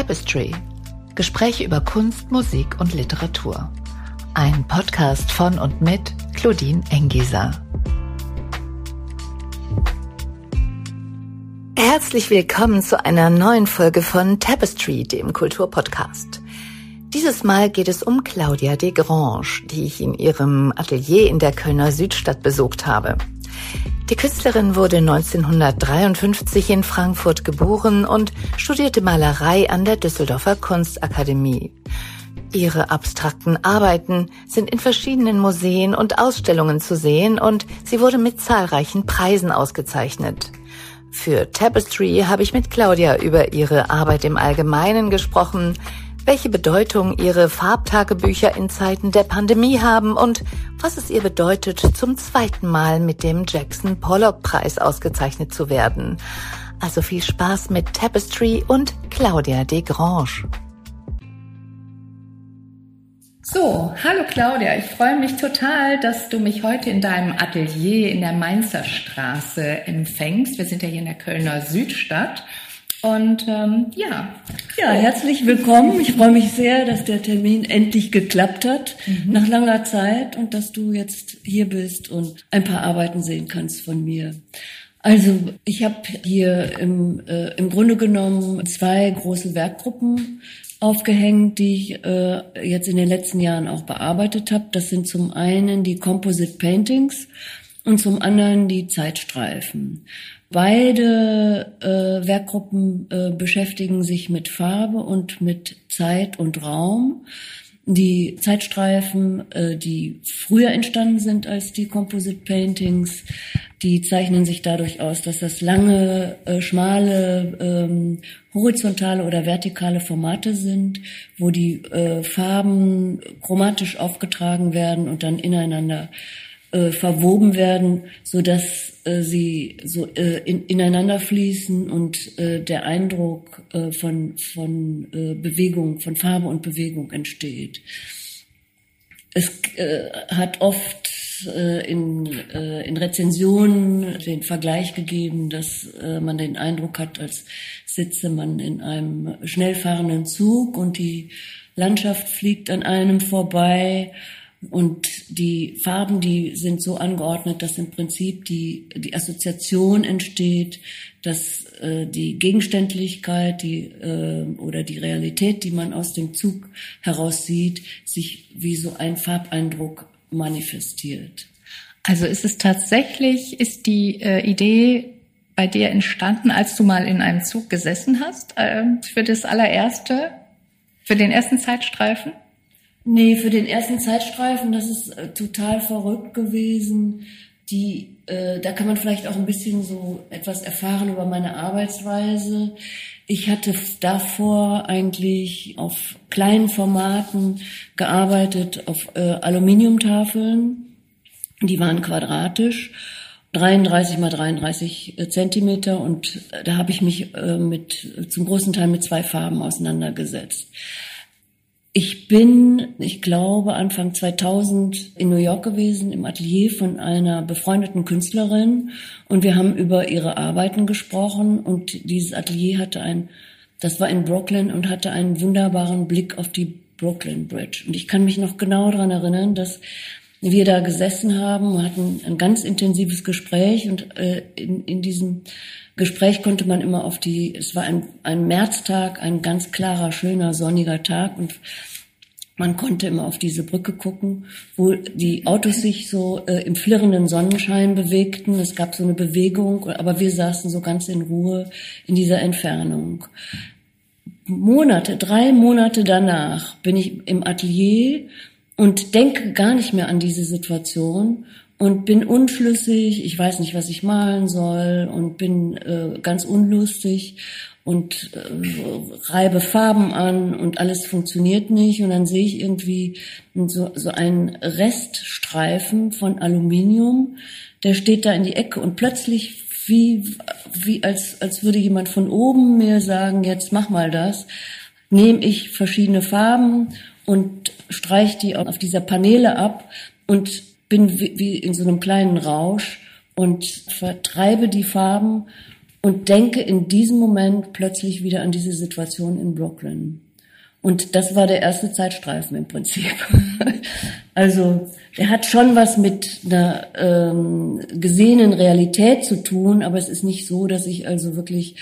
Tapestry. Gespräche über Kunst, Musik und Literatur. Ein Podcast von und mit Claudine Engieser. Herzlich willkommen zu einer neuen Folge von Tapestry, dem Kulturpodcast. Dieses Mal geht es um Claudia Desgrange, die ich in ihrem Atelier in der Kölner Südstadt besucht habe. Die Künstlerin wurde 1953 in Frankfurt geboren und studierte Malerei an der Düsseldorfer Kunstakademie. Ihre abstrakten Arbeiten sind in verschiedenen Museen und Ausstellungen zu sehen und sie wurde mit zahlreichen Preisen ausgezeichnet. Für Tapestry habe ich mit Claudia über ihre Arbeit im Allgemeinen gesprochen, welche Bedeutung ihre Farbtagebücher in Zeiten der Pandemie haben und was es ihr bedeutet, zum zweiten Mal mit dem Jackson Pollock Preis ausgezeichnet zu werden. Also viel Spaß mit Tapestry und Claudia Desgrange. So, hallo Claudia, ich freue mich total, dass du mich heute in deinem Atelier in der Mainzer Straße empfängst. Wir sind ja hier in der Kölner Südstadt und ähm, ja. Ja, herzlich willkommen. Ich freue mich sehr, dass der Termin endlich geklappt hat mhm. nach langer Zeit und dass du jetzt hier bist und ein paar Arbeiten sehen kannst von mir. Also ich habe hier im, äh, im Grunde genommen zwei große Werkgruppen aufgehängt, die ich äh, jetzt in den letzten Jahren auch bearbeitet habe. Das sind zum einen die Composite Paintings und zum anderen die Zeitstreifen. Beide äh, Werkgruppen äh, beschäftigen sich mit Farbe und mit Zeit und Raum. Die Zeitstreifen, äh, die früher entstanden sind als die Composite Paintings, die zeichnen sich dadurch aus, dass das lange, äh, schmale, ähm, horizontale oder vertikale Formate sind, wo die äh, Farben chromatisch aufgetragen werden und dann ineinander äh, verwoben werden, so dass äh, sie so äh, in, ineinander fließen und äh, der Eindruck äh, von von äh, Bewegung, von Farbe und Bewegung entsteht. Es äh, hat oft äh, in, äh, in Rezensionen den Vergleich gegeben, dass äh, man den Eindruck hat, als sitze man in einem schnell fahrenden Zug und die Landschaft fliegt an einem vorbei und die Farben, die sind so angeordnet, dass im Prinzip die, die Assoziation entsteht, dass äh, die Gegenständlichkeit die, äh, oder die Realität, die man aus dem Zug heraus sieht, sich wie so ein Farbeindruck manifestiert. Also ist es tatsächlich, ist die äh, Idee bei dir entstanden, als du mal in einem Zug gesessen hast, äh, für das allererste, für den ersten Zeitstreifen? Nee, für den ersten Zeitstreifen, das ist äh, total verrückt gewesen. Die, äh, da kann man vielleicht auch ein bisschen so etwas erfahren über meine Arbeitsweise. Ich hatte davor eigentlich auf kleinen Formaten gearbeitet, auf äh, Aluminiumtafeln. Die waren quadratisch, 33 mal 33 äh, Zentimeter und äh, da habe ich mich äh, mit zum großen Teil mit zwei Farben auseinandergesetzt. Ich bin, ich glaube, Anfang 2000 in New York gewesen, im Atelier von einer befreundeten Künstlerin und wir haben über ihre Arbeiten gesprochen und dieses Atelier hatte ein, das war in Brooklyn und hatte einen wunderbaren Blick auf die Brooklyn Bridge. Und ich kann mich noch genau daran erinnern, dass wir da gesessen haben, hatten ein ganz intensives Gespräch und äh, in, in diesem Gespräch konnte man immer auf die, es war ein, ein Märztag, ein ganz klarer, schöner, sonniger Tag und man konnte immer auf diese Brücke gucken, wo die Autos sich so äh, im flirrenden Sonnenschein bewegten. Es gab so eine Bewegung, aber wir saßen so ganz in Ruhe in dieser Entfernung. Monate, drei Monate danach bin ich im Atelier und denke gar nicht mehr an diese Situation und bin unschlüssig, ich weiß nicht, was ich malen soll und bin äh, ganz unlustig und äh, reibe Farben an und alles funktioniert nicht. Und dann sehe ich irgendwie so, so einen Reststreifen von Aluminium, der steht da in die Ecke und plötzlich wie, wie als, als würde jemand von oben mir sagen, jetzt mach mal das, nehme ich verschiedene Farben und streich die auf dieser Paneele ab und bin wie in so einem kleinen Rausch und vertreibe die Farben und denke in diesem Moment plötzlich wieder an diese Situation in Brooklyn. Und das war der erste Zeitstreifen im Prinzip. also er hat schon was mit einer ähm, gesehenen Realität zu tun, aber es ist nicht so, dass ich also wirklich,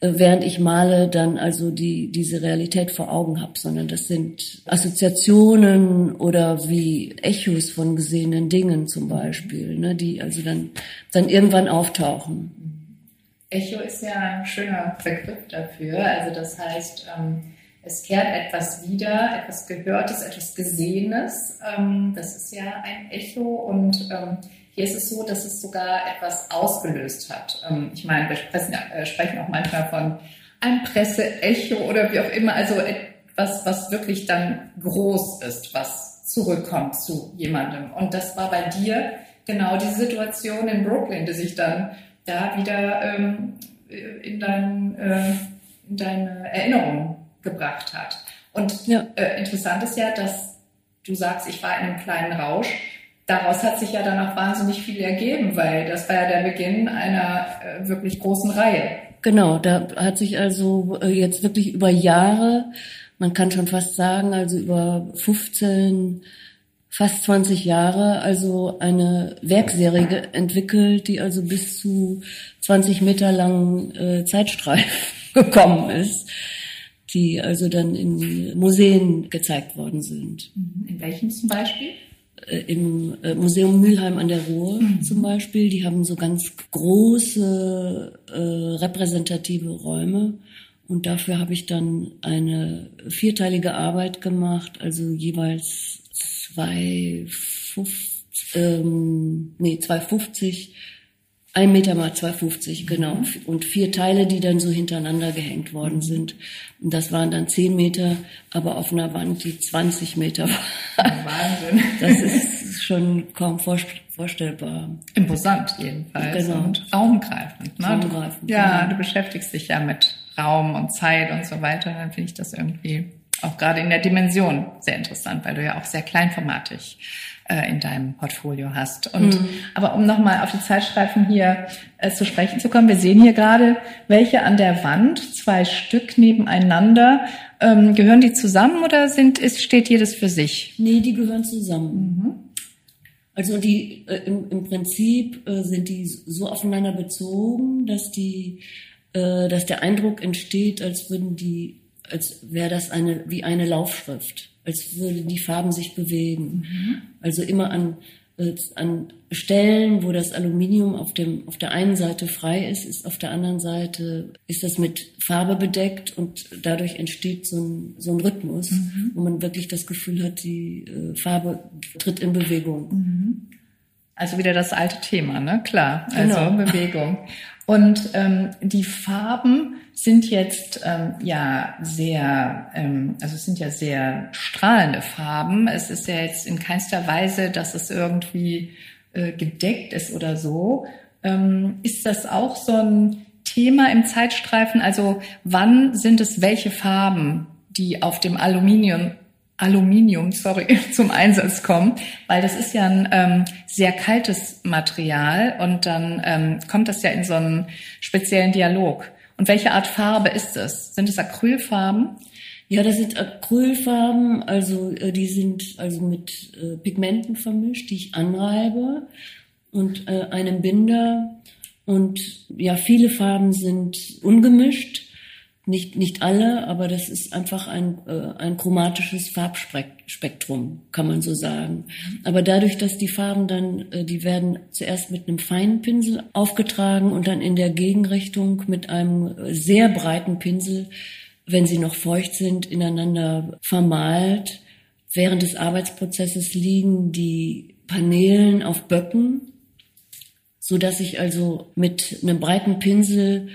äh, während ich male, dann also die diese Realität vor Augen habe, sondern das sind Assoziationen oder wie Echos von gesehenen Dingen zum Beispiel, ne, die also dann dann irgendwann auftauchen. Echo ist ja ein schöner Begriff dafür. Also das heißt, ähm, es kehrt etwas wieder, etwas Gehörtes, etwas Gesehenes. Ähm, das ist ja ein Echo und ähm, hier ist es so, dass es sogar etwas ausgelöst hat. ich meine, wir sprechen, äh, sprechen auch manchmal von einem Presseecho oder wie auch immer, also etwas, was wirklich dann groß ist, was zurückkommt zu jemandem. Und das war bei dir genau die Situation in Brooklyn, die sich dann da wieder ähm, in, dein, äh, in deine Erinnerung gebracht hat. Und ja. äh, interessant ist ja, dass du sagst, ich war in einem kleinen Rausch. Daraus hat sich ja dann auch wahnsinnig viel ergeben, weil das war ja der Beginn einer äh, wirklich großen Reihe. Genau, da hat sich also äh, jetzt wirklich über Jahre, man kann schon fast sagen, also über 15 fast 20 Jahre also eine Werkserie entwickelt, die also bis zu 20 Meter langen äh, Zeitstreif gekommen ist, die also dann in Museen gezeigt worden sind. Mhm. In welchen zum Beispiel? Äh, Im äh, Museum Mülheim an der Ruhr mhm. zum Beispiel. Die haben so ganz große äh, repräsentative Räume. Und dafür habe ich dann eine vierteilige Arbeit gemacht, also jeweils 2,50, ähm, nee, 2,50, ein Meter mal 2,50, genau. Und vier Teile, die dann so hintereinander gehängt worden sind. Und das waren dann 10 Meter, aber auf einer Wand, die 20 Meter war. Wahnsinn. Das ist schon kaum vorstellbar. Imposant jedenfalls. Genau. Und raumgreifend. Ne? Raumgreifend. Ja, genau. du beschäftigst dich ja mit Raum und Zeit und so weiter. Dann finde ich das irgendwie auch gerade in der Dimension sehr interessant, weil du ja auch sehr kleinformatig äh, in deinem Portfolio hast. Und mhm. aber um nochmal auf die Zeitstreifen hier äh, zu sprechen zu kommen, wir sehen hier gerade welche an der Wand, zwei Stück nebeneinander. Ähm, gehören die zusammen oder sind, ist, steht jedes für sich? Nee, die gehören zusammen. Mhm. Also die äh, im, im Prinzip äh, sind die so aufeinander bezogen, dass die, äh, dass der Eindruck entsteht, als würden die als wäre das eine, wie eine Laufschrift, als würden die Farben sich bewegen. Mhm. Also immer an, äh, an Stellen, wo das Aluminium auf dem, auf der einen Seite frei ist, ist auf der anderen Seite, ist das mit Farbe bedeckt und dadurch entsteht so ein, so ein Rhythmus, mhm. wo man wirklich das Gefühl hat, die äh, Farbe tritt in Bewegung. Mhm. Also wieder das alte Thema, ne? Klar, also genau. Bewegung. Und ähm, die Farben sind jetzt ähm, ja sehr, ähm, also es sind ja sehr strahlende Farben. Es ist ja jetzt in keinster Weise, dass es irgendwie äh, gedeckt ist oder so. Ähm, ist das auch so ein Thema im Zeitstreifen? Also wann sind es welche Farben, die auf dem Aluminium Aluminium, sorry, zum Einsatz kommen, weil das ist ja ein ähm, sehr kaltes Material und dann ähm, kommt das ja in so einen speziellen Dialog. Und welche Art Farbe ist es? Sind es Acrylfarben? Ja, das sind Acrylfarben, also äh, die sind also mit äh, Pigmenten vermischt, die ich anreibe und äh, einem Binder. Und ja, viele Farben sind ungemischt nicht, nicht alle, aber das ist einfach ein, äh, ein chromatisches Farbspektrum, kann man so sagen. Aber dadurch, dass die Farben dann, äh, die werden zuerst mit einem feinen Pinsel aufgetragen und dann in der Gegenrichtung mit einem sehr breiten Pinsel, wenn sie noch feucht sind, ineinander vermalt. Während des Arbeitsprozesses liegen die Paneelen auf Böcken, so dass ich also mit einem breiten Pinsel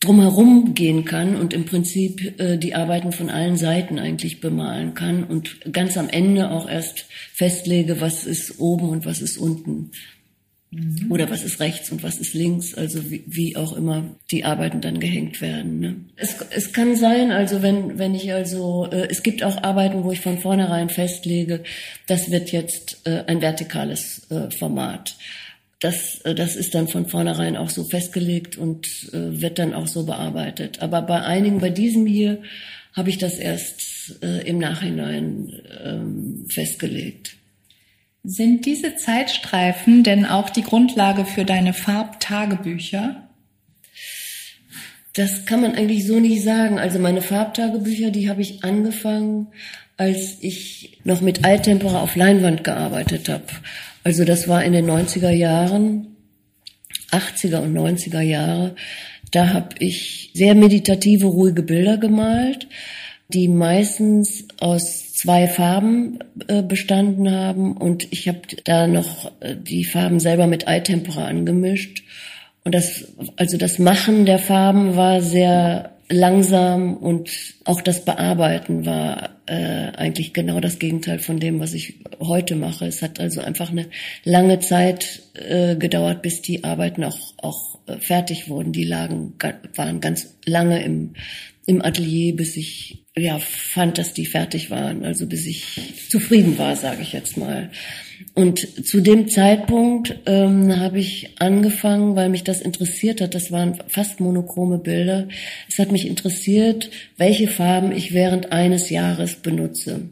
drumherum gehen kann und im Prinzip äh, die Arbeiten von allen Seiten eigentlich bemalen kann und ganz am Ende auch erst festlege, was ist oben und was ist unten. Mhm. Oder was ist rechts und was ist links, also wie, wie auch immer die Arbeiten dann gehängt werden. Ne? Es, es kann sein, also wenn, wenn ich also, äh, es gibt auch Arbeiten, wo ich von vornherein festlege, das wird jetzt äh, ein vertikales äh, Format. Das, äh, das ist dann von vornherein auch so festgelegt und äh, wird dann auch so bearbeitet. Aber bei einigen, bei diesem hier, habe ich das erst äh, im Nachhinein ähm, festgelegt. Sind diese Zeitstreifen denn auch die Grundlage für deine Farbtagebücher? Das kann man eigentlich so nicht sagen. Also meine Farbtagebücher, die habe ich angefangen, als ich noch mit Alttempera auf Leinwand gearbeitet habe. Also das war in den 90er Jahren, 80er und 90er Jahre. Da habe ich sehr meditative, ruhige Bilder gemalt, die meistens aus zwei Farben äh, bestanden haben und ich habe da noch äh, die Farben selber mit Eitempera angemischt und das also das Machen der Farben war sehr langsam und auch das Bearbeiten war äh, eigentlich genau das Gegenteil von dem, was ich heute mache. Es hat also einfach eine lange Zeit äh, gedauert, bis die Arbeiten auch, auch äh, fertig wurden. Die lagen, waren ganz lange im, im Atelier, bis ich ja fand, dass die fertig waren, also bis ich zufrieden war, sage ich jetzt mal. Und zu dem Zeitpunkt ähm, habe ich angefangen, weil mich das interessiert hat. Das waren fast monochrome Bilder. Es hat mich interessiert, welche Farben ich während eines Jahres benutze.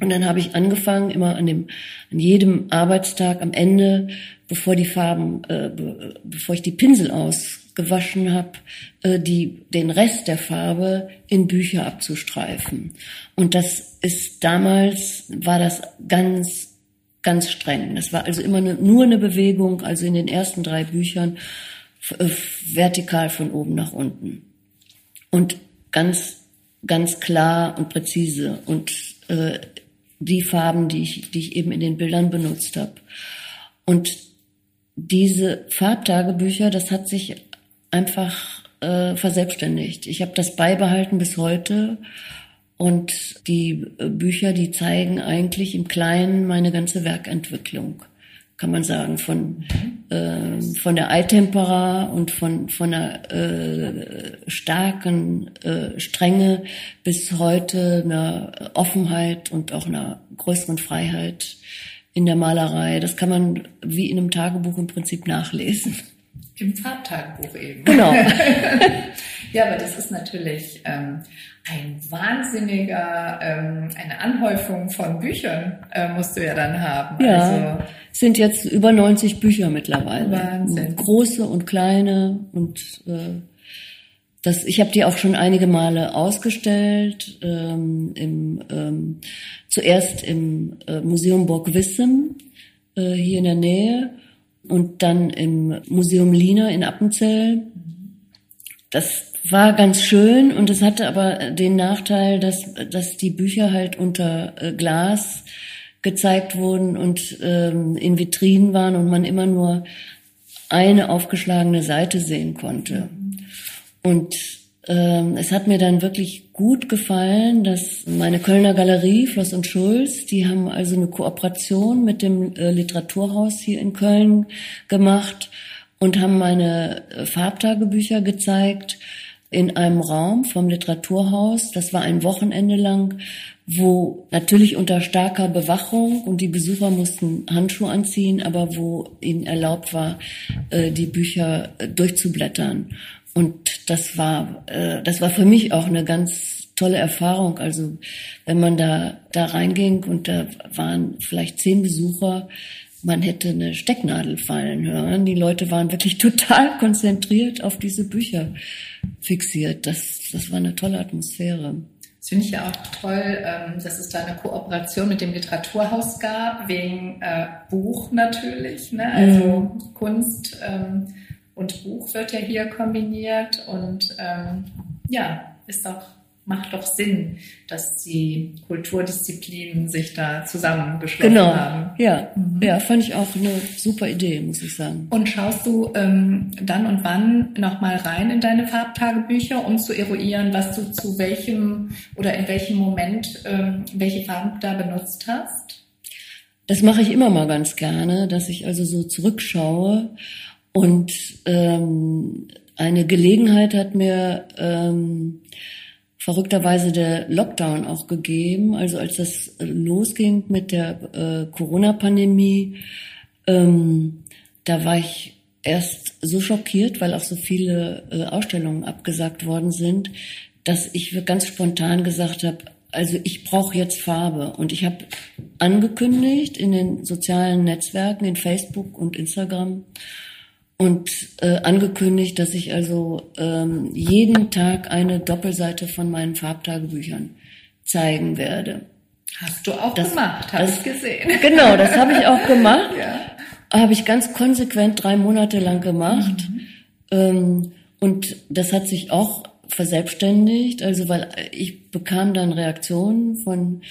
Und dann habe ich angefangen, immer an dem, an jedem Arbeitstag am Ende, bevor die Farben, äh, be, bevor ich die Pinsel ausgewaschen habe, äh, die den Rest der Farbe in Bücher abzustreifen. Und das ist damals war das ganz ganz streng. Das war also immer nur eine Bewegung, also in den ersten drei Büchern äh, vertikal von oben nach unten und ganz ganz klar und präzise und äh, die Farben, die ich, die ich eben in den Bildern benutzt habe. Und diese Farbtagebücher, das hat sich einfach äh, verselbstständigt. Ich habe das beibehalten bis heute. Und die äh, Bücher, die zeigen eigentlich im Kleinen meine ganze Werkentwicklung, kann man sagen, von, äh, von der Eitempera und von, von einer äh, starken äh, Strenge bis heute einer Offenheit und auch einer größeren Freiheit in der Malerei. Das kann man wie in einem Tagebuch im Prinzip nachlesen. Im Farbtagebuch eben. Genau. ja, aber das ist natürlich ähm, ein wahnsinniger, ähm, eine Anhäufung von Büchern äh, musst du ja dann haben. Ja, also, sind jetzt über 90 Bücher mittlerweile. Wahnsinn. Große und kleine und äh, das, ich habe die auch schon einige Male ausgestellt. Ähm, im, ähm, zuerst im äh, Museum Burg Wissem äh, hier in der Nähe und dann im Museum Lina in Appenzell. Das war ganz schön und es hatte aber den Nachteil, dass, dass die Bücher halt unter äh, Glas gezeigt wurden und ähm, in Vitrinen waren und man immer nur eine aufgeschlagene Seite sehen konnte. Und ähm, es hat mir dann wirklich gut gefallen, dass meine Kölner Galerie, Floss und Schulz, die haben also eine Kooperation mit dem äh, Literaturhaus hier in Köln gemacht und haben meine äh, Farbtagebücher gezeigt in einem Raum vom Literaturhaus. Das war ein Wochenende lang, wo natürlich unter starker Bewachung und die Besucher mussten Handschuhe anziehen, aber wo ihnen erlaubt war, äh, die Bücher durchzublättern. Und das war, äh, das war für mich auch eine ganz tolle Erfahrung. Also wenn man da, da reinging und da waren vielleicht zehn Besucher, man hätte eine Stecknadel fallen hören. Die Leute waren wirklich total konzentriert auf diese Bücher fixiert. Das, das war eine tolle Atmosphäre. Das finde ich ja auch toll, ähm, dass es da eine Kooperation mit dem Literaturhaus gab, wegen äh, Buch natürlich, ne? also mhm. Kunst. Ähm, und Buch wird ja hier kombiniert und ähm, ja, ist doch, macht doch Sinn, dass die Kulturdisziplinen sich da zusammengeschlossen genau. haben. Ja, mhm. ja, fand ich auch eine super Idee, muss ich sagen. Und schaust du ähm, dann und wann nochmal rein in deine Farbtagebücher, um zu eruieren, was du zu welchem oder in welchem Moment ähm, welche Farben da benutzt hast? Das mache ich immer mal ganz gerne, dass ich also so zurückschaue und ähm, eine Gelegenheit hat mir ähm, verrückterweise der Lockdown auch gegeben. Also als das losging mit der äh, Corona-Pandemie, ähm, da war ich erst so schockiert, weil auch so viele äh, Ausstellungen abgesagt worden sind, dass ich ganz spontan gesagt habe, also ich brauche jetzt Farbe. Und ich habe angekündigt in den sozialen Netzwerken, in Facebook und Instagram, und äh, angekündigt, dass ich also ähm, jeden Tag eine Doppelseite von meinen Farbtagebüchern zeigen werde. Hast du auch das, gemacht, habe ich gesehen. Genau, das habe ich auch gemacht. ja. Habe ich ganz konsequent drei Monate lang gemacht. Mhm. Ähm, und das hat sich auch verselbstständigt, also weil ich bekam dann Reaktionen von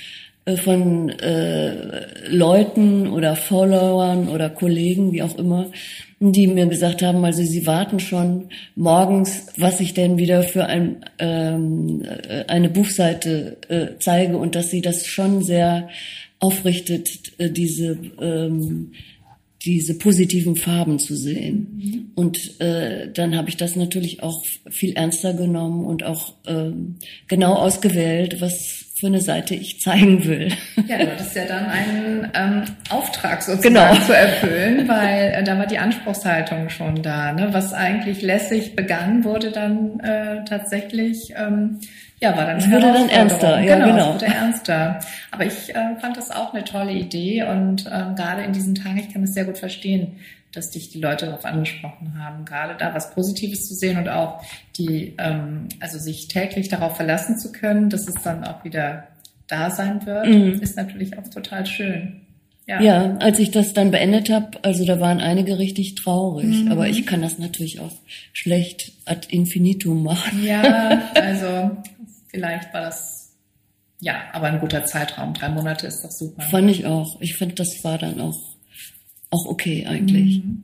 von äh, Leuten oder Followern oder Kollegen, wie auch immer, die mir gesagt haben, also sie warten schon morgens, was ich denn wieder für ein, ähm, äh, eine Buchseite äh, zeige und dass sie das schon sehr aufrichtet, äh, diese ähm, diese positiven Farben zu sehen. Mhm. Und äh, dann habe ich das natürlich auch viel ernster genommen und auch ähm, genau ausgewählt, was für eine Seite ich zeigen will. Ja, du hattest ja dann einen ähm, Auftrag sozusagen genau. zu erfüllen, weil äh, da war die Anspruchshaltung schon da. Ne? Was eigentlich lässig begann, wurde dann äh, tatsächlich ähm, ja, war dann es wurde dann ernster, ja, genau. genau. Es wurde ernster. Aber ich äh, fand das auch eine tolle Idee und ähm, gerade in diesen Tagen, ich kann es sehr gut verstehen, dass dich die Leute darauf angesprochen haben, gerade da was Positives zu sehen und auch die, ähm, also sich täglich darauf verlassen zu können, dass es dann auch wieder da sein wird, mhm. ist natürlich auch total schön. Ja. ja, als ich das dann beendet habe, also da waren einige richtig traurig, mhm. aber ich kann das natürlich auch schlecht ad infinitum machen. Ja, also vielleicht war das ja, aber ein guter Zeitraum. Drei Monate ist doch super. Fand ich auch. Ich finde, das war dann auch, auch okay eigentlich. Mhm.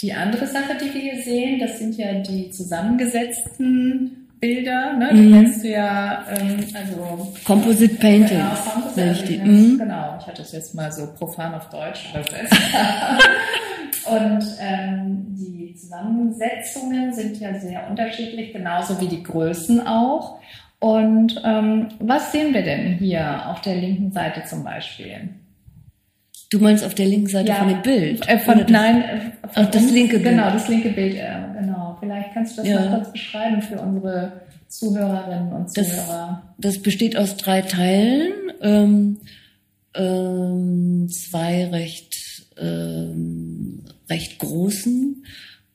Die andere Sache, die wir hier sehen, das sind ja die zusammengesetzten Bilder. Ne? Die mhm. kennst du ja, ähm, also Composite Paintings. Genau, Composite, mhm. genau. Ich hatte es jetzt mal so profan auf Deutsch übersetzt. Und ähm, die Zusammensetzungen sind ja sehr unterschiedlich, genauso wie die Größen auch. Und ähm, was sehen wir denn hier auf der linken Seite zum Beispiel? Du meinst auf der linken Seite ja, von dem Bild? Äh, von, nein, äh, von das linke Bild. Genau, das linke Bild, äh, genau. Vielleicht kannst du das ja. mal kurz beschreiben für unsere Zuhörerinnen und Zuhörer. Das, das besteht aus drei Teilen. Ähm, ähm, zwei recht ähm, recht großen,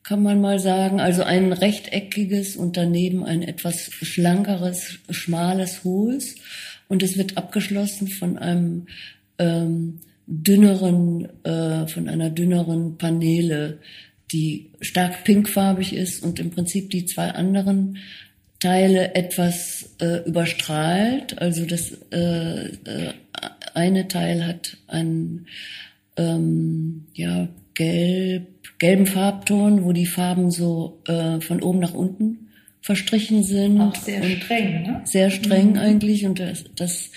kann man mal sagen. Also ein rechteckiges und daneben ein etwas schlankeres, schmales, hohes. Und es wird abgeschlossen von einem ähm, dünneren, äh, von einer dünneren Paneele, die stark pinkfarbig ist und im Prinzip die zwei anderen Teile etwas äh, überstrahlt. Also das äh, äh, eine Teil hat einen ähm, ja, gelb, gelben Farbton, wo die Farben so äh, von oben nach unten verstrichen sind. Auch sehr streng, ne? Sehr streng mhm. eigentlich. Und das, das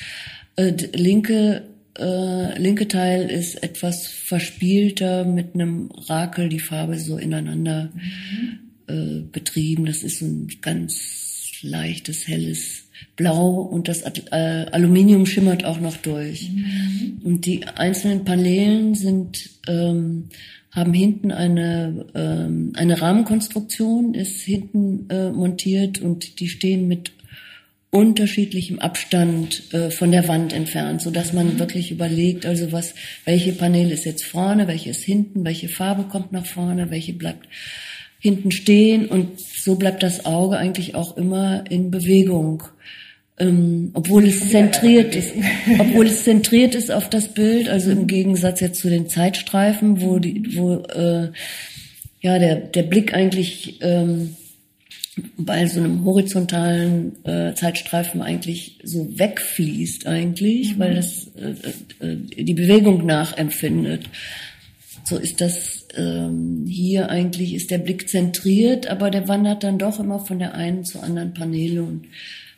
äh, linke, äh, linke Teil ist etwas verspielter mit einem Rakel, die Farbe so ineinander mhm. äh, betrieben. Das ist so ein ganz leichtes, helles Blau und das äh, Aluminium schimmert auch noch durch. Mhm. Und die einzelnen Paneelen sind ähm, haben hinten eine ähm, eine Rahmenkonstruktion ist hinten äh, montiert und die stehen mit unterschiedlichem Abstand äh, von der Wand entfernt, so dass man mhm. wirklich überlegt, also was, welche Paneele ist jetzt vorne, welche ist hinten, welche Farbe kommt nach vorne, welche bleibt hinten stehen und so bleibt das Auge eigentlich auch immer in Bewegung. Ähm, obwohl es zentriert ist, obwohl es zentriert ist auf das Bild, also im Gegensatz jetzt zu den Zeitstreifen, wo die, wo äh, ja der der Blick eigentlich ähm, bei so einem horizontalen äh, Zeitstreifen eigentlich so wegfließt eigentlich, mhm. weil das äh, äh, die Bewegung nachempfindet. So ist das ähm, hier eigentlich, ist der Blick zentriert, aber der wandert dann doch immer von der einen zur anderen Paneele und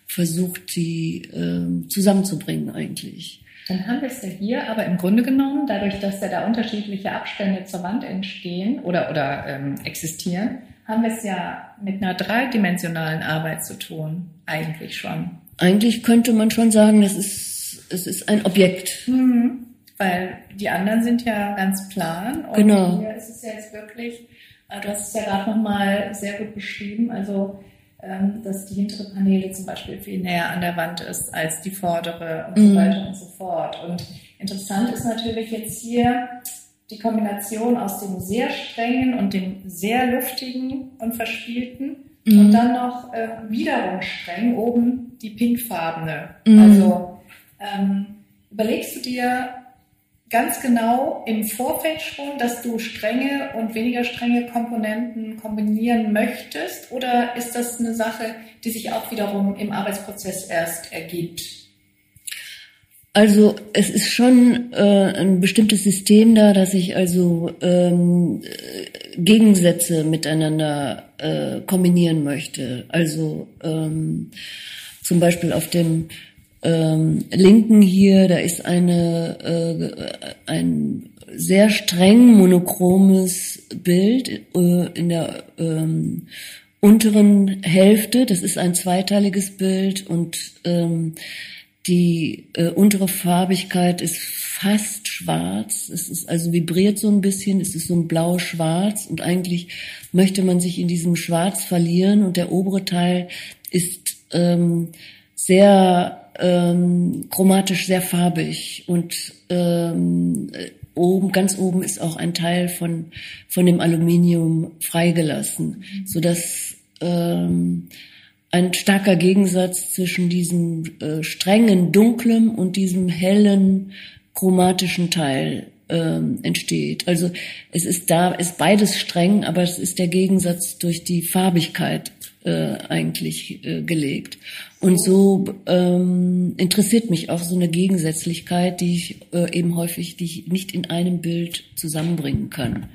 versucht, sie äh, zusammenzubringen eigentlich. Dann haben wir es ja hier, aber im Grunde genommen, dadurch, dass ja da unterschiedliche Abstände zur Wand entstehen oder, oder ähm, existieren, haben wir es ja mit einer dreidimensionalen Arbeit zu tun, eigentlich schon. Eigentlich könnte man schon sagen, das ist, es ist ein Objekt. Mhm. weil die anderen sind ja ganz plan. Und genau. hier ist es ja jetzt wirklich, äh, du hast es ja gerade nochmal sehr gut beschrieben, also ähm, dass die hintere Paneele zum Beispiel viel näher an der Wand ist als die vordere und mhm. so weiter und so fort. Und interessant ist natürlich jetzt hier die Kombination aus dem sehr strengen und dem sehr luftigen und verspielten mhm. und dann noch äh, wiederum streng oben die pinkfarbene. Mhm. Also ähm, überlegst du dir ganz genau im Vorfeld schon, dass du strenge und weniger strenge Komponenten kombinieren möchtest? Oder ist das eine Sache, die sich auch wiederum im Arbeitsprozess erst ergibt? Also es ist schon äh, ein bestimmtes System da, dass ich also ähm, Gegensätze miteinander äh, kombinieren möchte. Also ähm, zum Beispiel auf dem ähm, Linken hier, da ist eine, äh, ein sehr streng monochromes Bild äh, in der ähm, unteren Hälfte. Das ist ein zweiteiliges Bild und ähm, die äh, untere Farbigkeit ist fast schwarz. Es ist also vibriert so ein bisschen. Es ist so ein blau-schwarz und eigentlich möchte man sich in diesem Schwarz verlieren und der obere Teil ist ähm, sehr ähm, chromatisch sehr farbig und ähm, oben, ganz oben ist auch ein Teil von, von dem Aluminium freigelassen, mhm. so dass ähm, ein starker Gegensatz zwischen diesem äh, strengen, dunklen und diesem hellen, chromatischen Teil ähm, entsteht. Also es ist da, ist beides streng, aber es ist der Gegensatz durch die Farbigkeit äh, eigentlich äh, gelegt. Und so ähm, interessiert mich auch so eine Gegensätzlichkeit, die ich äh, eben häufig, die ich nicht in einem Bild zusammenbringen kann.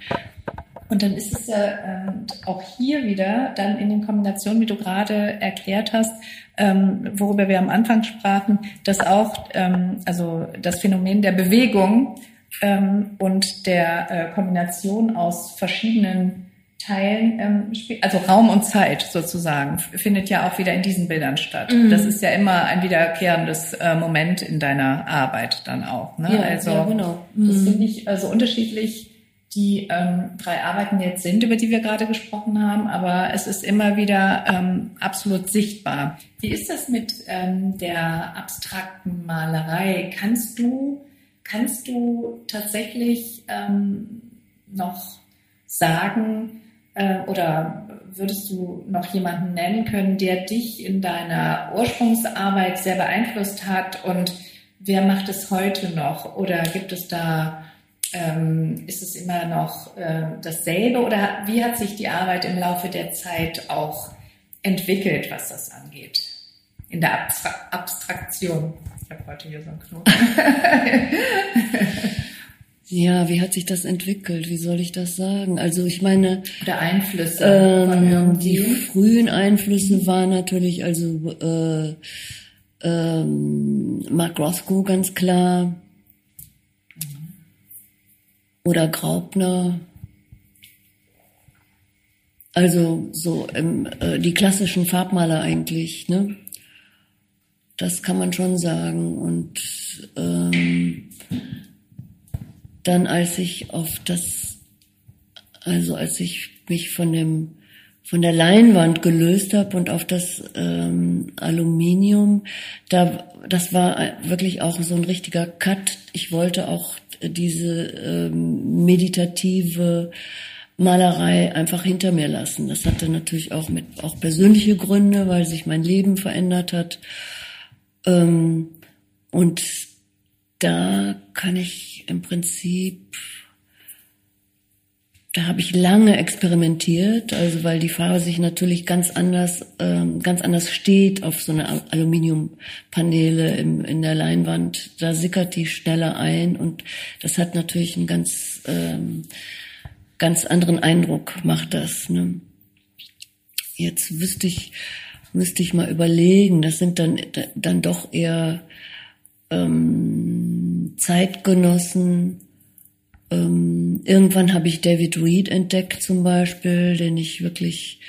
Und dann ist es ja äh, auch hier wieder dann in den Kombinationen, wie du gerade erklärt hast, ähm, worüber wir am Anfang sprachen, dass auch ähm, also das Phänomen der Bewegung ähm, und der äh, Kombination aus verschiedenen Teilen, ähm, also Raum und Zeit sozusagen, findet ja auch wieder in diesen Bildern statt. Mhm. Das ist ja immer ein wiederkehrendes äh, Moment in deiner Arbeit dann auch. Ne? Ja, also ja, genau. Mhm. das finde ich also unterschiedlich die ähm, drei Arbeiten jetzt sind, über die wir gerade gesprochen haben, aber es ist immer wieder ähm, absolut sichtbar. Wie ist das mit ähm, der abstrakten Malerei? Kannst du, kannst du tatsächlich ähm, noch sagen, äh, oder würdest du noch jemanden nennen können, der dich in deiner Ursprungsarbeit sehr beeinflusst hat und wer macht es heute noch? Oder gibt es da, ähm, ist es immer noch äh, dasselbe oder wie hat sich die Arbeit im Laufe der Zeit auch entwickelt, was das angeht? In der Abstra Abstraktion. Ich habe heute hier so einen Knoten. Ja, wie hat sich das entwickelt? Wie soll ich das sagen? Also ich meine, oder Einflüsse. Ähm, die frühen Einflüsse waren natürlich also äh, ähm, Mark Roscoe ganz klar oder Graupner. Also so ähm, äh, die klassischen Farbmaler eigentlich, ne? Das kann man schon sagen und ähm, dann als ich auf das, also als ich mich von dem von der Leinwand gelöst habe und auf das ähm, Aluminium, da das war wirklich auch so ein richtiger Cut. Ich wollte auch diese ähm, meditative Malerei einfach hinter mir lassen. Das hatte natürlich auch mit auch persönliche Gründe, weil sich mein Leben verändert hat. Ähm, und da kann ich im Prinzip, da habe ich lange experimentiert, also weil die Farbe sich natürlich ganz anders, ähm, ganz anders steht auf so einer Aluminiumpaneele im, in der Leinwand. Da sickert die schneller ein und das hat natürlich einen ganz, ähm, ganz anderen Eindruck, macht das. Ne? Jetzt wüsste ich, müsste ich mal überlegen. Das sind dann, dann doch eher ähm, Zeitgenossen. Ähm, irgendwann habe ich David Reed entdeckt zum Beispiel, den ich wirklich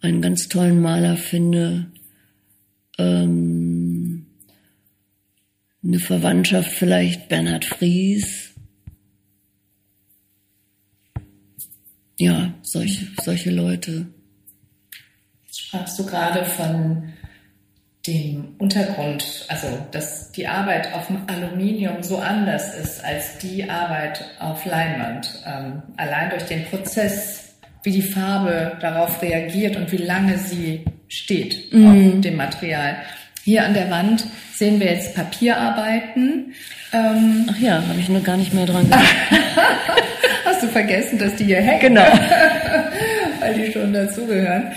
einen ganz tollen Maler finde. Ähm, eine Verwandtschaft vielleicht Bernhard Fries. Ja, solche, solche Leute. Jetzt sprachst du gerade von dem Untergrund, also dass die Arbeit auf dem Aluminium so anders ist als die Arbeit auf Leinwand. Ähm, allein durch den Prozess, wie die Farbe darauf reagiert und wie lange sie steht mhm. auf dem Material. Hier an der Wand sehen wir jetzt Papierarbeiten. Ähm, Ach ja, habe ich nur gar nicht mehr dran gedacht. Hast du vergessen, dass die hier hängen? Genau. Weil die schon dazugehören.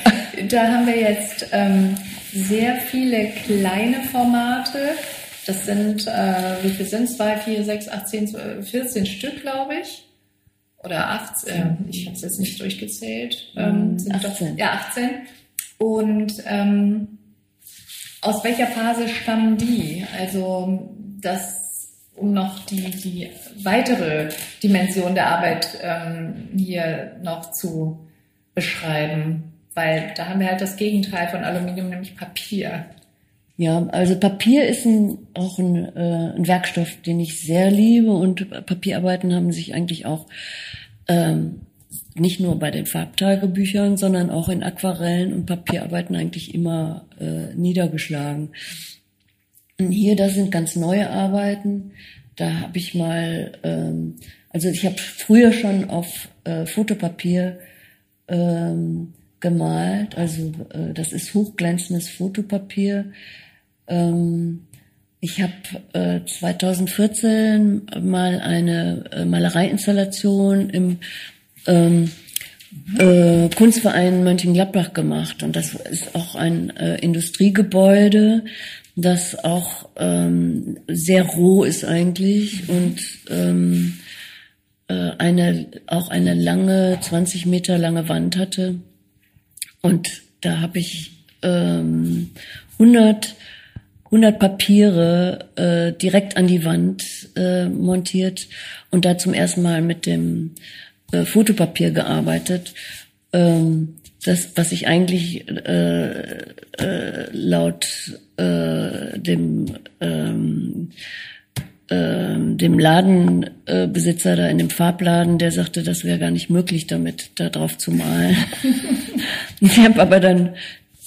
Da haben wir jetzt ähm, sehr viele kleine Formate. Das sind, äh, wie viel sind es? 2, 4, 6, 8, 10, 12, 14 Stück, glaube ich. Oder 18. Äh, ich habe es jetzt nicht durchgezählt. Ähm, 18. Doch, ja, 18. Und ähm, aus welcher Phase stammen die? Also das, um noch die, die weitere Dimension der Arbeit ähm, hier noch zu beschreiben. Weil da haben wir halt das Gegenteil von Aluminium, nämlich Papier. Ja, also Papier ist ein, auch ein, äh, ein Werkstoff, den ich sehr liebe und Papierarbeiten haben sich eigentlich auch ähm, nicht nur bei den Farbtagebüchern, sondern auch in Aquarellen und Papierarbeiten eigentlich immer äh, niedergeschlagen. Und hier, das sind ganz neue Arbeiten. Da habe ich mal, ähm, also ich habe früher schon auf äh, Fotopapier ähm, gemalt. Also äh, das ist hochglänzendes Fotopapier. Ähm, ich habe äh, 2014 mal eine äh, Malereiinstallation im ähm, äh, Kunstverein Mönchengladbach gemacht und das ist auch ein äh, Industriegebäude, das auch ähm, sehr roh ist eigentlich und ähm, äh, eine auch eine lange 20 Meter lange Wand hatte und da habe ich ähm, 100 100 Papiere äh, direkt an die Wand äh, montiert und da zum ersten Mal mit dem äh, Fotopapier gearbeitet. Ähm, das, was ich eigentlich äh, äh, laut äh, dem ähm, äh, dem Ladenbesitzer da in dem Farbladen, der sagte, das wäre gar nicht möglich, damit da drauf zu malen. ich habe aber dann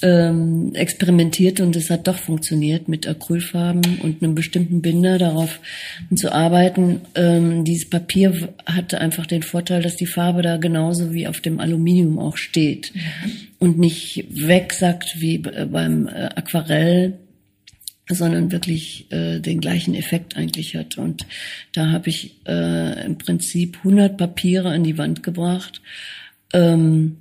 ähm, experimentiert und es hat doch funktioniert mit Acrylfarben und einem bestimmten Binder darauf zu arbeiten. Ähm, dieses Papier hatte einfach den Vorteil, dass die Farbe da genauso wie auf dem Aluminium auch steht mhm. und nicht wegsackt wie beim äh, Aquarell sondern wirklich äh, den gleichen Effekt eigentlich hat. Und da habe ich äh, im Prinzip 100 Papiere an die Wand gebracht. Ähm,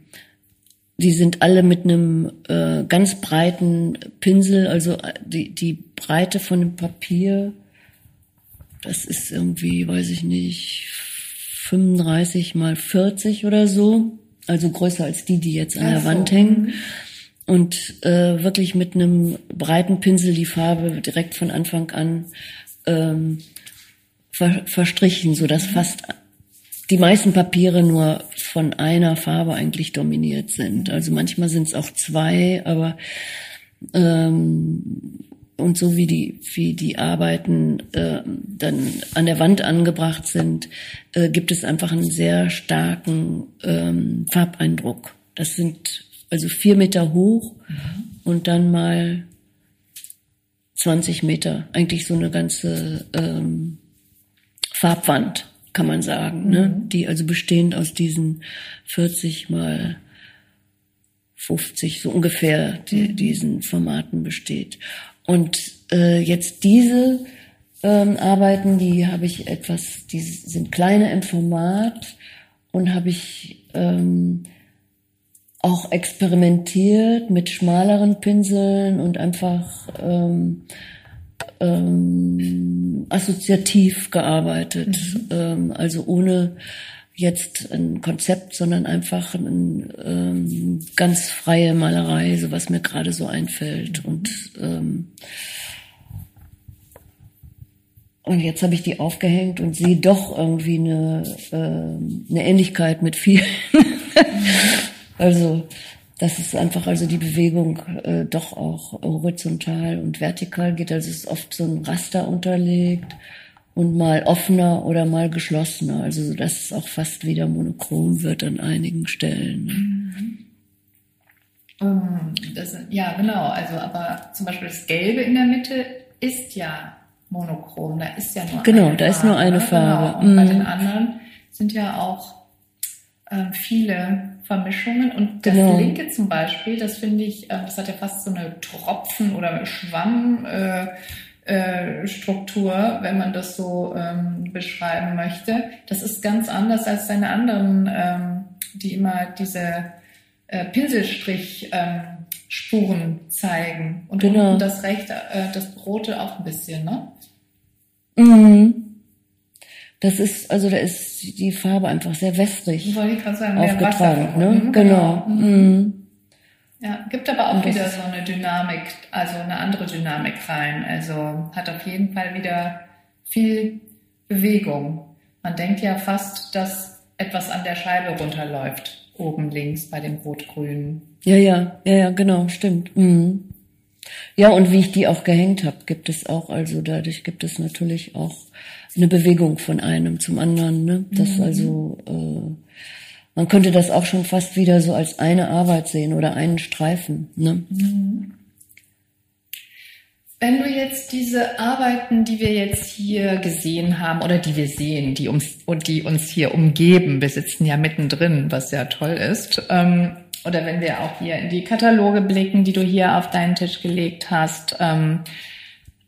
die sind alle mit einem äh, ganz breiten Pinsel, also äh, die, die Breite von dem Papier, das ist irgendwie, weiß ich nicht, 35 mal 40 oder so, also größer als die, die jetzt an der so. Wand hängen. Und äh, wirklich mit einem breiten Pinsel die Farbe direkt von Anfang an ähm, ver verstrichen, so dass fast die meisten Papiere nur von einer Farbe eigentlich dominiert sind. Also manchmal sind es auch zwei, aber ähm, und so wie die wie die Arbeiten äh, dann an der Wand angebracht sind, äh, gibt es einfach einen sehr starken ähm, Farbeindruck. Das sind also vier Meter hoch mhm. und dann mal 20 Meter, eigentlich so eine ganze ähm, Farbwand kann man sagen, ne? mhm. ne? die also bestehend aus diesen 40 mal 50 so ungefähr die, mhm. diesen Formaten besteht. Und äh, jetzt diese ähm, Arbeiten, die habe ich etwas, die sind kleiner im Format und habe ich ähm, auch experimentiert mit schmaleren Pinseln und einfach ähm, ähm, assoziativ gearbeitet, mhm. ähm, also ohne jetzt ein Konzept, sondern einfach ein, ähm, ganz freie Malerei, so was mir gerade so einfällt. Mhm. Und ähm, und jetzt habe ich die aufgehängt und sehe doch irgendwie eine, äh, eine Ähnlichkeit mit vielen. also dass es einfach also die Bewegung äh, doch auch horizontal und vertikal geht. Also es ist oft so ein Raster unterlegt und mal offener oder mal geschlossener. Also dass es auch fast wieder monochrom wird an einigen Stellen. Ne? Mhm. Das, ja, genau. Also aber zum Beispiel das Gelbe in der Mitte ist ja monochrom. Da ist ja nur genau, eine da ist nur eine Farbe. Genau. Und mhm. bei den anderen sind ja auch äh, viele Vermischungen. Und das genau. linke zum Beispiel, das finde ich, äh, das hat ja fast so eine Tropfen- oder Schwamm. Äh, äh, wenn man das so ähm, beschreiben möchte. Das ist ganz anders als seine anderen, ähm, die immer diese äh, Pinselstrich ähm, Spuren zeigen. Und genau. unten das rechte, das Brote auch ein bisschen, ne? Mhm. Das ist, also da ist die Farbe einfach sehr wässrig Wollte ich gerade sagen, aufgetragen. Ne? Mhm, genau. genau. Mhm. Ja, gibt aber auch wieder so eine Dynamik, also eine andere Dynamik rein. Also hat auf jeden Fall wieder viel Bewegung. Man denkt ja fast, dass etwas an der Scheibe runterläuft, oben links bei dem Rot-Grün. Ja, ja, ja, ja, genau, stimmt. Mhm. Ja, und wie ich die auch gehängt habe, gibt es auch, also dadurch gibt es natürlich auch eine Bewegung von einem zum anderen. Ne? Das mhm. also, äh, man könnte das auch schon fast wieder so als eine Arbeit sehen oder einen Streifen. Ne? Mhm. Wenn du jetzt diese Arbeiten, die wir jetzt hier gesehen haben oder die wir sehen, die uns, die uns hier umgeben, wir sitzen ja mittendrin, was ja toll ist, ähm, oder wenn wir auch hier in die Kataloge blicken, die du hier auf deinen Tisch gelegt hast, ähm,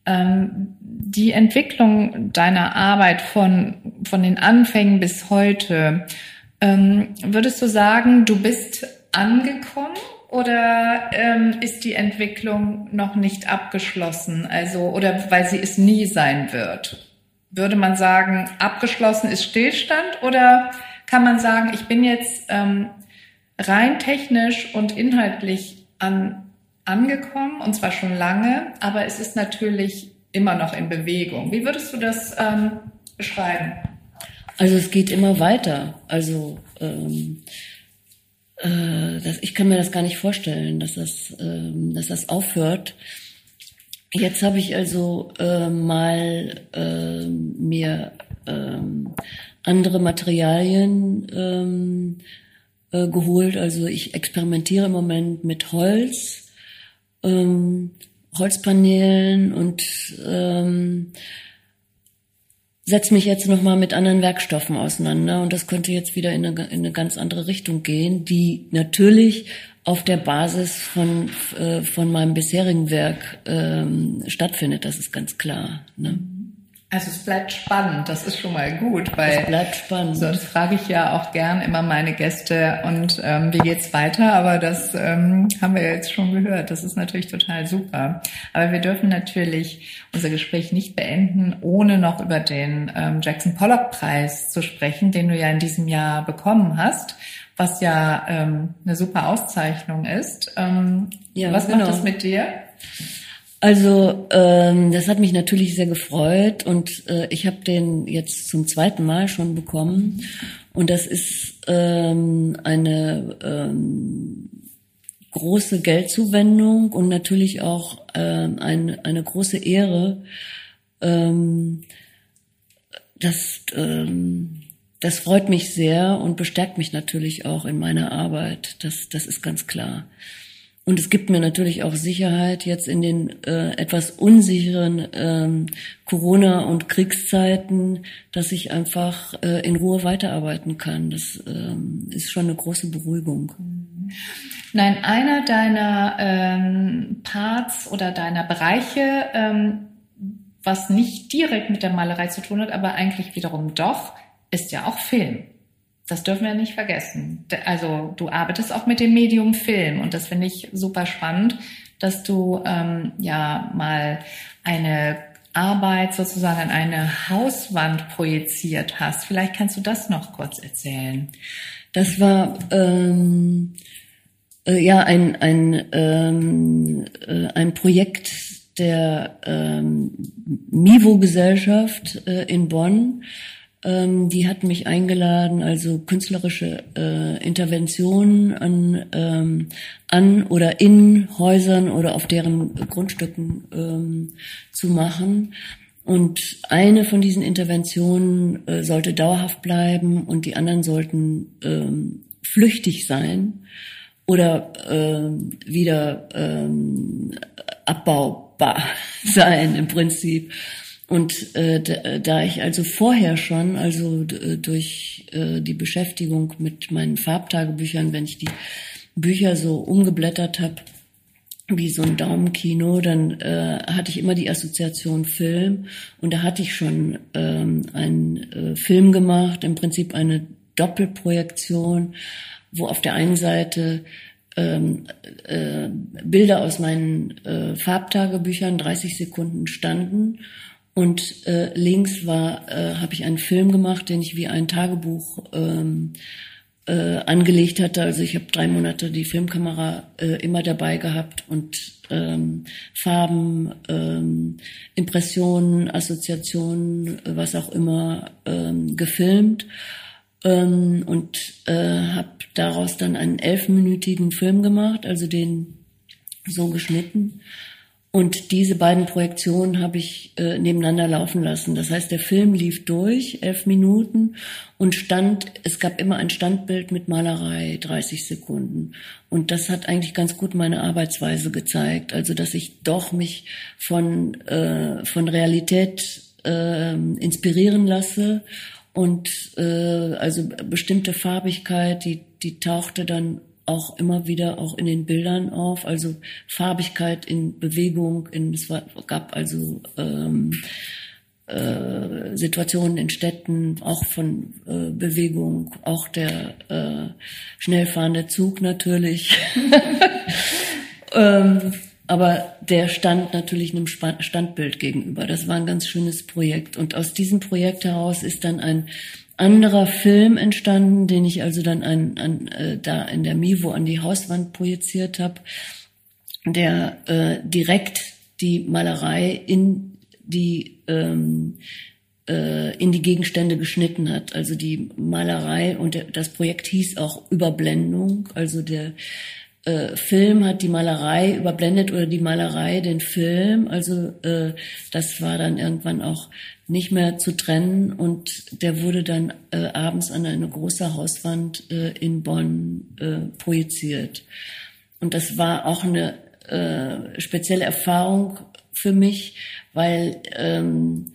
die Entwicklung deiner Arbeit von, von den Anfängen bis heute, ähm, würdest du sagen, du bist angekommen oder ähm, ist die Entwicklung noch nicht abgeschlossen? Also, oder weil sie es nie sein wird? Würde man sagen, abgeschlossen ist Stillstand oder kann man sagen, ich bin jetzt ähm, rein technisch und inhaltlich an, angekommen und zwar schon lange, aber es ist natürlich immer noch in Bewegung. Wie würdest du das ähm, beschreiben? Also es geht immer weiter. Also ähm, äh, das, ich kann mir das gar nicht vorstellen, dass das, ähm, dass das aufhört. Jetzt habe ich also äh, mal äh, mir ähm, andere Materialien ähm, äh, geholt. Also ich experimentiere im Moment mit Holz, ähm, Holzpaneelen und ähm, setze mich jetzt nochmal mit anderen Werkstoffen auseinander und das könnte jetzt wieder in eine, in eine ganz andere Richtung gehen, die natürlich auf der Basis von, äh, von meinem bisherigen Werk ähm, stattfindet, das ist ganz klar. Ne? Also es bleibt spannend, das ist schon mal gut, weil es bleibt spannend. Sonst frage ich ja auch gern immer meine Gäste und ähm, wie geht's weiter, aber das ähm, haben wir jetzt schon gehört. Das ist natürlich total super. Aber wir dürfen natürlich unser Gespräch nicht beenden, ohne noch über den ähm, Jackson Pollock Preis zu sprechen, den du ja in diesem Jahr bekommen hast, was ja ähm, eine super Auszeichnung ist. Ähm, ja, was genau. macht das mit dir? Also ähm, das hat mich natürlich sehr gefreut und äh, ich habe den jetzt zum zweiten Mal schon bekommen und das ist ähm, eine ähm, große Geldzuwendung und natürlich auch ähm, eine, eine große Ehre. Ähm, das, ähm, das freut mich sehr und bestärkt mich natürlich auch in meiner Arbeit. Das, das ist ganz klar. Und es gibt mir natürlich auch Sicherheit jetzt in den äh, etwas unsicheren ähm, Corona- und Kriegszeiten, dass ich einfach äh, in Ruhe weiterarbeiten kann. Das ähm, ist schon eine große Beruhigung. Nein, einer deiner ähm, Parts oder deiner Bereiche, ähm, was nicht direkt mit der Malerei zu tun hat, aber eigentlich wiederum doch, ist ja auch Film. Das dürfen wir nicht vergessen. Also du arbeitest auch mit dem Medium Film und das finde ich super spannend, dass du ähm, ja mal eine Arbeit sozusagen an eine Hauswand projiziert hast. Vielleicht kannst du das noch kurz erzählen. Das war ähm, äh, ja ein ein ähm, äh, ein Projekt der ähm, Mivo Gesellschaft äh, in Bonn Ähm, die hat mich eingeladen, also künstlerische äh, Interventionen an, ähm, an oder in Häusern oder auf deren Grundstücken ähm, zu machen. Und eine von diesen Interventionen äh, sollte dauerhaft bleiben und die anderen sollten ähm, flüchtig sein oder ähm, wieder ähm, abbaubar sein im Prinzip. Und äh, da ich also vorher schon, also durch äh, die Beschäftigung mit meinen Farbtagebüchern, wenn ich die Bücher so umgeblättert habe, wie so ein Daumenkino, dann äh, hatte ich immer die Assoziation Film. Und da hatte ich schon ähm, einen äh, Film gemacht, im Prinzip eine Doppelprojektion, wo auf der einen Seite ähm, äh, Bilder aus meinen äh, Farbtagebüchern 30 Sekunden standen und äh, links war, äh, habe ich einen Film gemacht, den ich wie ein Tagebuch ähm, äh, angelegt hatte. Also ich habe drei Monate die Filmkamera äh, immer dabei gehabt und ähm, Farben, ähm, Impressionen, Assoziationen, was auch immer ähm, gefilmt ähm, und äh, habe daraus dann einen elfminütigen Film gemacht, also den so geschnitten und diese beiden Projektionen habe ich äh, nebeneinander laufen lassen. Das heißt, der Film lief durch, elf Minuten, und stand, es gab immer ein Standbild mit Malerei, 30 Sekunden. Und das hat eigentlich ganz gut meine Arbeitsweise gezeigt. Also, dass ich doch mich von, äh, von Realität äh, inspirieren lasse und äh, also bestimmte Farbigkeit, die, die tauchte dann auch immer wieder auch in den Bildern auf, also Farbigkeit in Bewegung, in, es war, gab also ähm, äh, Situationen in Städten, auch von äh, Bewegung, auch der äh, schnellfahrende Zug natürlich. ähm, aber der stand natürlich einem Standbild gegenüber. Das war ein ganz schönes Projekt. Und aus diesem Projekt heraus ist dann ein anderer Film entstanden, den ich also dann an, an, äh, da in der Mivo an die Hauswand projiziert habe, der äh, direkt die Malerei in die ähm, äh, in die Gegenstände geschnitten hat. Also die Malerei und das Projekt hieß auch Überblendung. Also der äh, Film hat die Malerei überblendet oder die Malerei den Film. Also äh, das war dann irgendwann auch nicht mehr zu trennen und der wurde dann äh, abends an eine große Hauswand äh, in Bonn äh, projiziert. Und das war auch eine äh, spezielle Erfahrung für mich, weil ähm,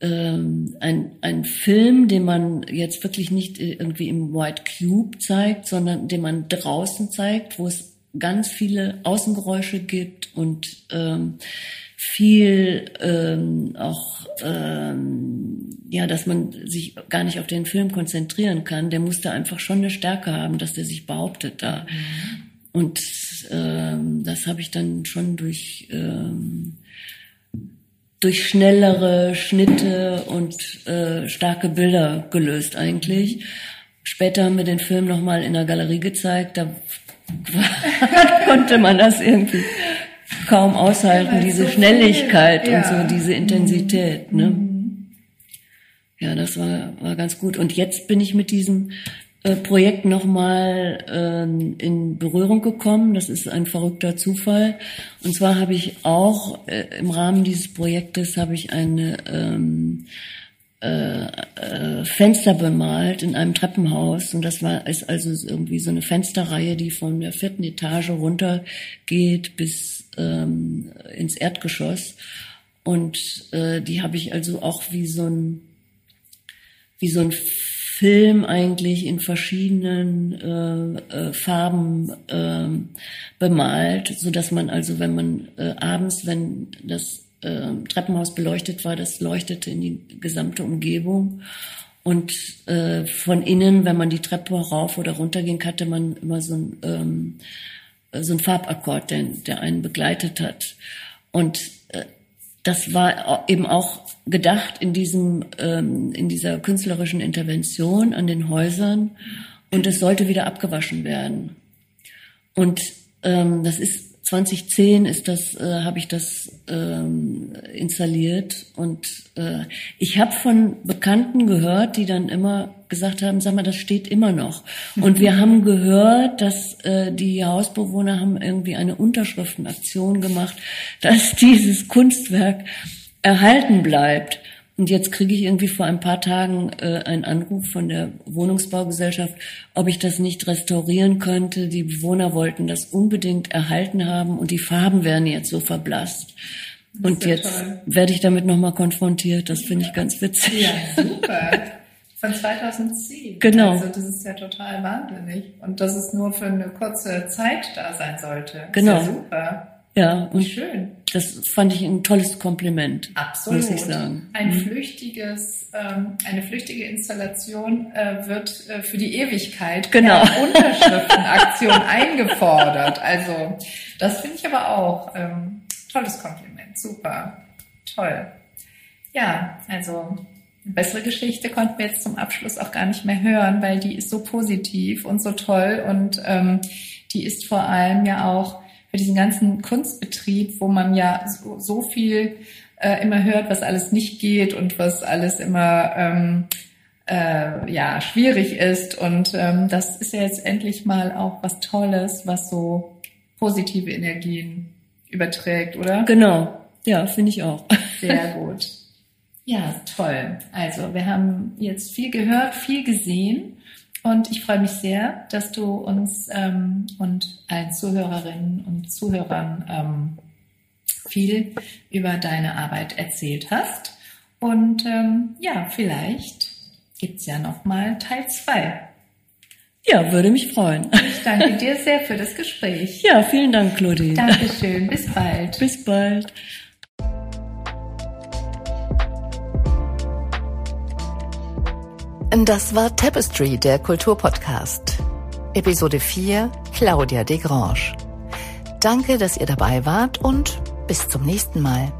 ähm, ein, ein Film, den man jetzt wirklich nicht irgendwie im White Cube zeigt, sondern den man draußen zeigt, wo es ganz viele Außengeräusche gibt und ähm, viel ähm, auch ähm, ja, dass man sich gar nicht auf den Film konzentrieren kann. Der musste einfach schon eine Stärke haben, dass der sich behauptet da. Mhm. Und ähm, das habe ich dann schon durch ähm, durch schnellere Schnitte und äh, starke Bilder gelöst eigentlich. Später haben wir den Film nochmal in der Galerie gezeigt, da konnte man das irgendwie kaum aushalten, ja, diese so Schnelligkeit ja. und so diese Intensität. Ne? Mhm. Ja, das war, war ganz gut. Und jetzt bin ich mit diesem äh, Projekt nochmal ähm, in Berührung gekommen. Das ist ein verrückter Zufall. Und zwar habe ich auch äh, im Rahmen dieses Projektes habe ich eine ähm, äh, äh, Fenster bemalt in einem Treppenhaus und das war ist also irgendwie so eine Fensterreihe, die von der vierten Etage runter geht bis ähm, ins Erdgeschoss und äh, die habe ich also auch wie so ein wie so ein Film eigentlich in verschiedenen äh, äh, Farben äh, bemalt, so dass man also, wenn man äh, abends, wenn das äh, Treppenhaus beleuchtet war, das leuchtete in die gesamte Umgebung. Und äh, von innen, wenn man die Treppe rauf oder runter ging, hatte man immer so ein, ähm, so Farbakkord, der, der einen begleitet hat. Und das war eben auch gedacht in diesem, ähm, in dieser künstlerischen Intervention an den Häusern und es sollte wieder abgewaschen werden. Und ähm, das ist 2010 ist das, äh, habe ich das ähm, installiert und äh, ich habe von Bekannten gehört, die dann immer gesagt haben, sag mal, das steht immer noch. Und wir haben gehört, dass äh, die Hausbewohner haben irgendwie eine Unterschriftenaktion gemacht, dass dieses Kunstwerk erhalten bleibt. Und jetzt kriege ich irgendwie vor ein paar Tagen äh, einen Anruf von der Wohnungsbaugesellschaft, ob ich das nicht restaurieren könnte. Die Bewohner wollten das unbedingt erhalten haben und die Farben werden jetzt so verblasst. Und jetzt toll. werde ich damit nochmal konfrontiert. Das finde ich ganz witzig. Ja, super. Von 2010. Genau. Also das ist ja total wahnsinnig. Und dass es nur für eine kurze Zeit da sein sollte. Genau. Ist ja super. Ja, und Schön. Das fand ich ein tolles Kompliment. Absolut. Muss ich sagen. Ein Mhm. flüchtiges, ähm, eine flüchtige Installation äh, wird äh, für die Ewigkeit Genau. per Unterschriftenaktion eingefordert. Also das finde ich aber auch ähm, tolles Kompliment. Super. Toll. Ja, also eine bessere Geschichte konnten wir jetzt zum Abschluss auch gar nicht mehr hören, weil die ist so positiv und so toll und ähm, die ist vor allem ja auch für diesen ganzen Kunstbetrieb, wo man ja so, so viel äh, immer hört, was alles nicht geht und was alles immer ähm, äh, ja schwierig ist. Und ähm, das ist ja jetzt endlich mal auch was Tolles, was so positive Energien überträgt, oder? Genau. Ja, finde ich auch. Sehr gut. Ja, toll. Also wir haben jetzt viel gehört, viel gesehen. Und ich freue mich sehr, dass du uns ähm, und allen Zuhörerinnen und Zuhörern ähm, viel über deine Arbeit erzählt hast. Und ähm, ja, vielleicht gibt's ja noch mal Teil zwei. Ja, würde mich freuen. Ich danke dir sehr für das Gespräch. Ja, vielen Dank, Claudine. Dankeschön. Bis bald. Bis bald. Das war Tapestry, der Kulturpodcast. Episode 4, Claudia Desgrange. Danke, dass ihr dabei wart und bis zum nächsten Mal.